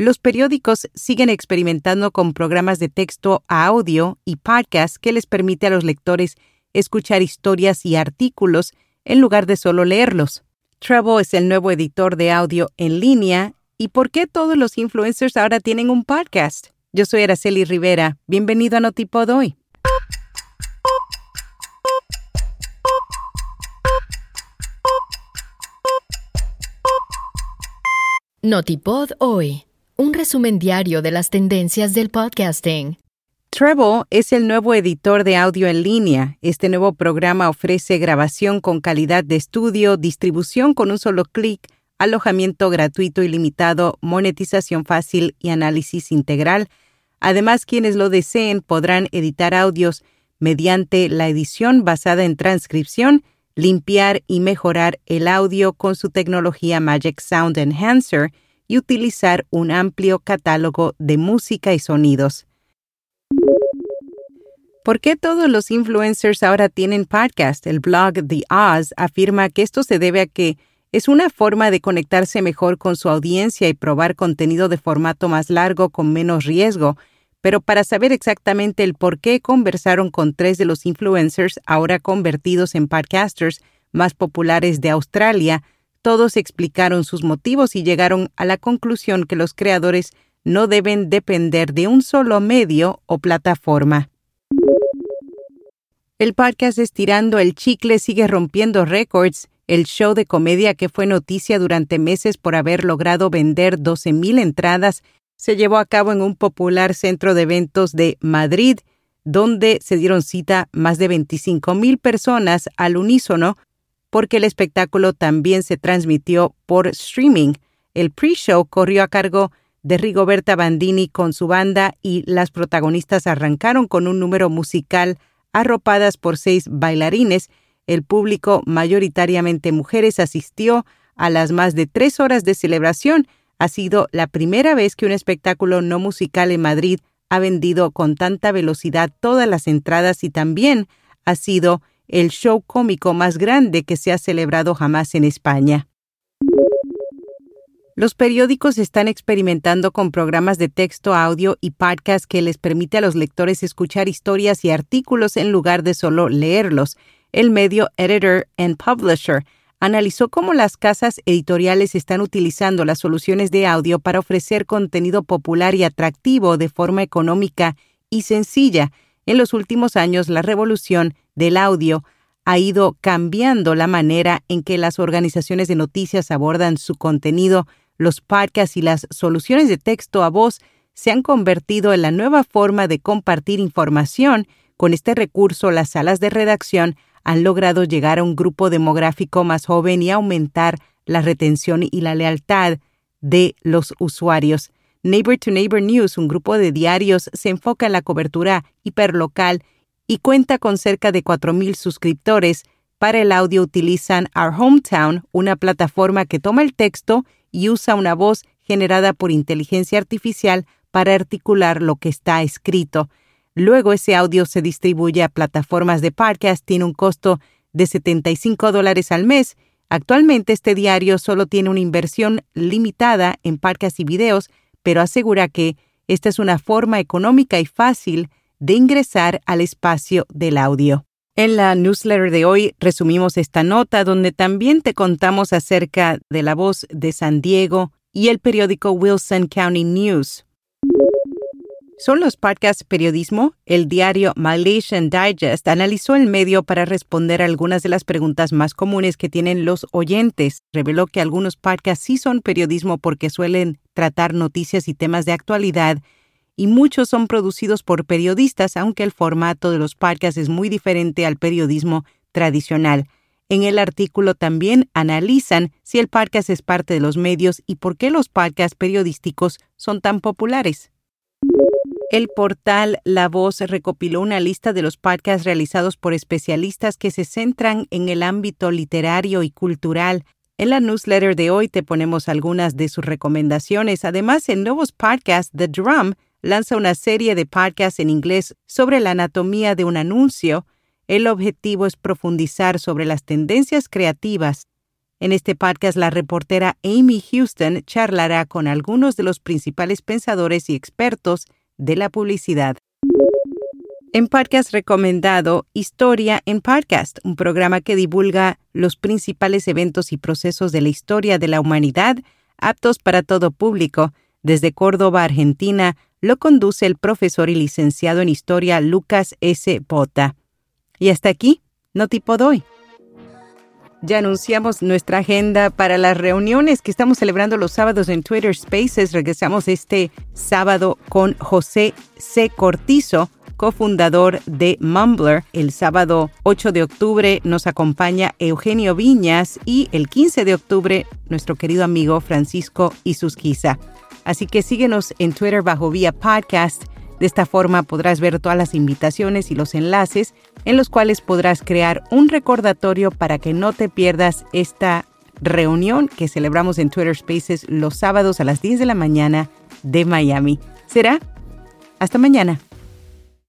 Los periódicos siguen experimentando con programas de texto a audio y podcasts que les permite a los lectores escuchar historias y artículos en lugar de solo leerlos. Treble es el nuevo editor de audio en línea. ¿Y por qué todos los influencers ahora tienen un podcast? Yo soy Araceli Rivera. Bienvenido a Notipod hoy. Notipod hoy un resumen diario de las tendencias del podcasting. Treble es el nuevo editor de audio en línea. Este nuevo programa ofrece grabación con calidad de estudio, distribución con un solo clic, alojamiento gratuito y limitado, monetización fácil y análisis integral. Además, quienes lo deseen podrán editar audios mediante la edición basada en transcripción, limpiar y mejorar el audio con su tecnología Magic Sound Enhancer, y utilizar un amplio catálogo de música y sonidos. ¿Por qué todos los influencers ahora tienen podcast? El blog The Oz afirma que esto se debe a que es una forma de conectarse mejor con su audiencia y probar contenido de formato más largo con menos riesgo, pero para saber exactamente el por qué conversaron con tres de los influencers ahora convertidos en podcasters más populares de Australia, todos explicaron sus motivos y llegaron a la conclusión que los creadores no deben depender de un solo medio o plataforma. El podcast Estirando el Chicle sigue rompiendo récords. El show de comedia que fue noticia durante meses por haber logrado vender 12.000 entradas se llevó a cabo en un popular centro de eventos de Madrid, donde se dieron cita más de 25.000 personas al unísono porque el espectáculo también se transmitió por streaming. El pre-show corrió a cargo de Rigoberta Bandini con su banda y las protagonistas arrancaron con un número musical arropadas por seis bailarines. El público, mayoritariamente mujeres, asistió a las más de tres horas de celebración. Ha sido la primera vez que un espectáculo no musical en Madrid ha vendido con tanta velocidad todas las entradas y también ha sido el show cómico más grande que se ha celebrado jamás en España. Los periódicos están experimentando con programas de texto, audio y podcast que les permite a los lectores escuchar historias y artículos en lugar de solo leerlos. El medio Editor and Publisher analizó cómo las casas editoriales están utilizando las soluciones de audio para ofrecer contenido popular y atractivo de forma económica y sencilla. En los últimos años, la revolución del audio ha ido cambiando la manera en que las organizaciones de noticias abordan su contenido, los podcasts y las soluciones de texto a voz se han convertido en la nueva forma de compartir información. Con este recurso, las salas de redacción han logrado llegar a un grupo demográfico más joven y aumentar la retención y la lealtad de los usuarios. Neighbor to Neighbor News, un grupo de diarios, se enfoca en la cobertura hiperlocal y cuenta con cerca de 4.000 suscriptores. Para el audio utilizan Our Hometown, una plataforma que toma el texto y usa una voz generada por inteligencia artificial para articular lo que está escrito. Luego ese audio se distribuye a plataformas de podcast, tiene un costo de 75 dólares al mes. Actualmente este diario solo tiene una inversión limitada en podcasts y videos, pero asegura que esta es una forma económica y fácil de ingresar al espacio del audio. En la newsletter de hoy resumimos esta nota donde también te contamos acerca de la voz de San Diego y el periódico Wilson County News. ¿Son los podcasts periodismo? El diario Malaysian Digest analizó el medio para responder algunas de las preguntas más comunes que tienen los oyentes. Reveló que algunos podcasts sí son periodismo porque suelen tratar noticias y temas de actualidad y muchos son producidos por periodistas, aunque el formato de los podcasts es muy diferente al periodismo tradicional. En el artículo también analizan si el podcast es parte de los medios y por qué los podcasts periodísticos son tan populares. El portal La Voz recopiló una lista de los podcasts realizados por especialistas que se centran en el ámbito literario y cultural. En la newsletter de hoy te ponemos algunas de sus recomendaciones. Además, en nuevos podcasts The Drum lanza una serie de podcasts en inglés sobre la anatomía de un anuncio. El objetivo es profundizar sobre las tendencias creativas En este podcast, la reportera Amy Houston charlará con algunos de los principales pensadores y expertos de la publicidad. En podcast recomendado Historia en Podcast, un programa que divulga los principales eventos y procesos de la historia de la humanidad, aptos para todo público. Desde Córdoba, Argentina, lo conduce el profesor y licenciado en Historia Lucas S. Bota. Y hasta aquí, no tipo doy. Ya anunciamos nuestra agenda para las reuniones que estamos celebrando los sábados en Twitter Spaces. Regresamos este sábado con José C. Cortizo, cofundador de Mumbler. El sábado 8 de octubre nos acompaña Eugenio Viñas y el 15 de octubre nuestro querido amigo Francisco Isusquiza. Así que síguenos en Twitter bajo vía podcast. De esta forma podrás ver todas las invitaciones y los enlaces en los cuales podrás crear un recordatorio para que no te pierdas esta reunión que celebramos en Twitter Spaces los sábados a las 10 de la mañana de Miami. ¿Será? Hasta mañana.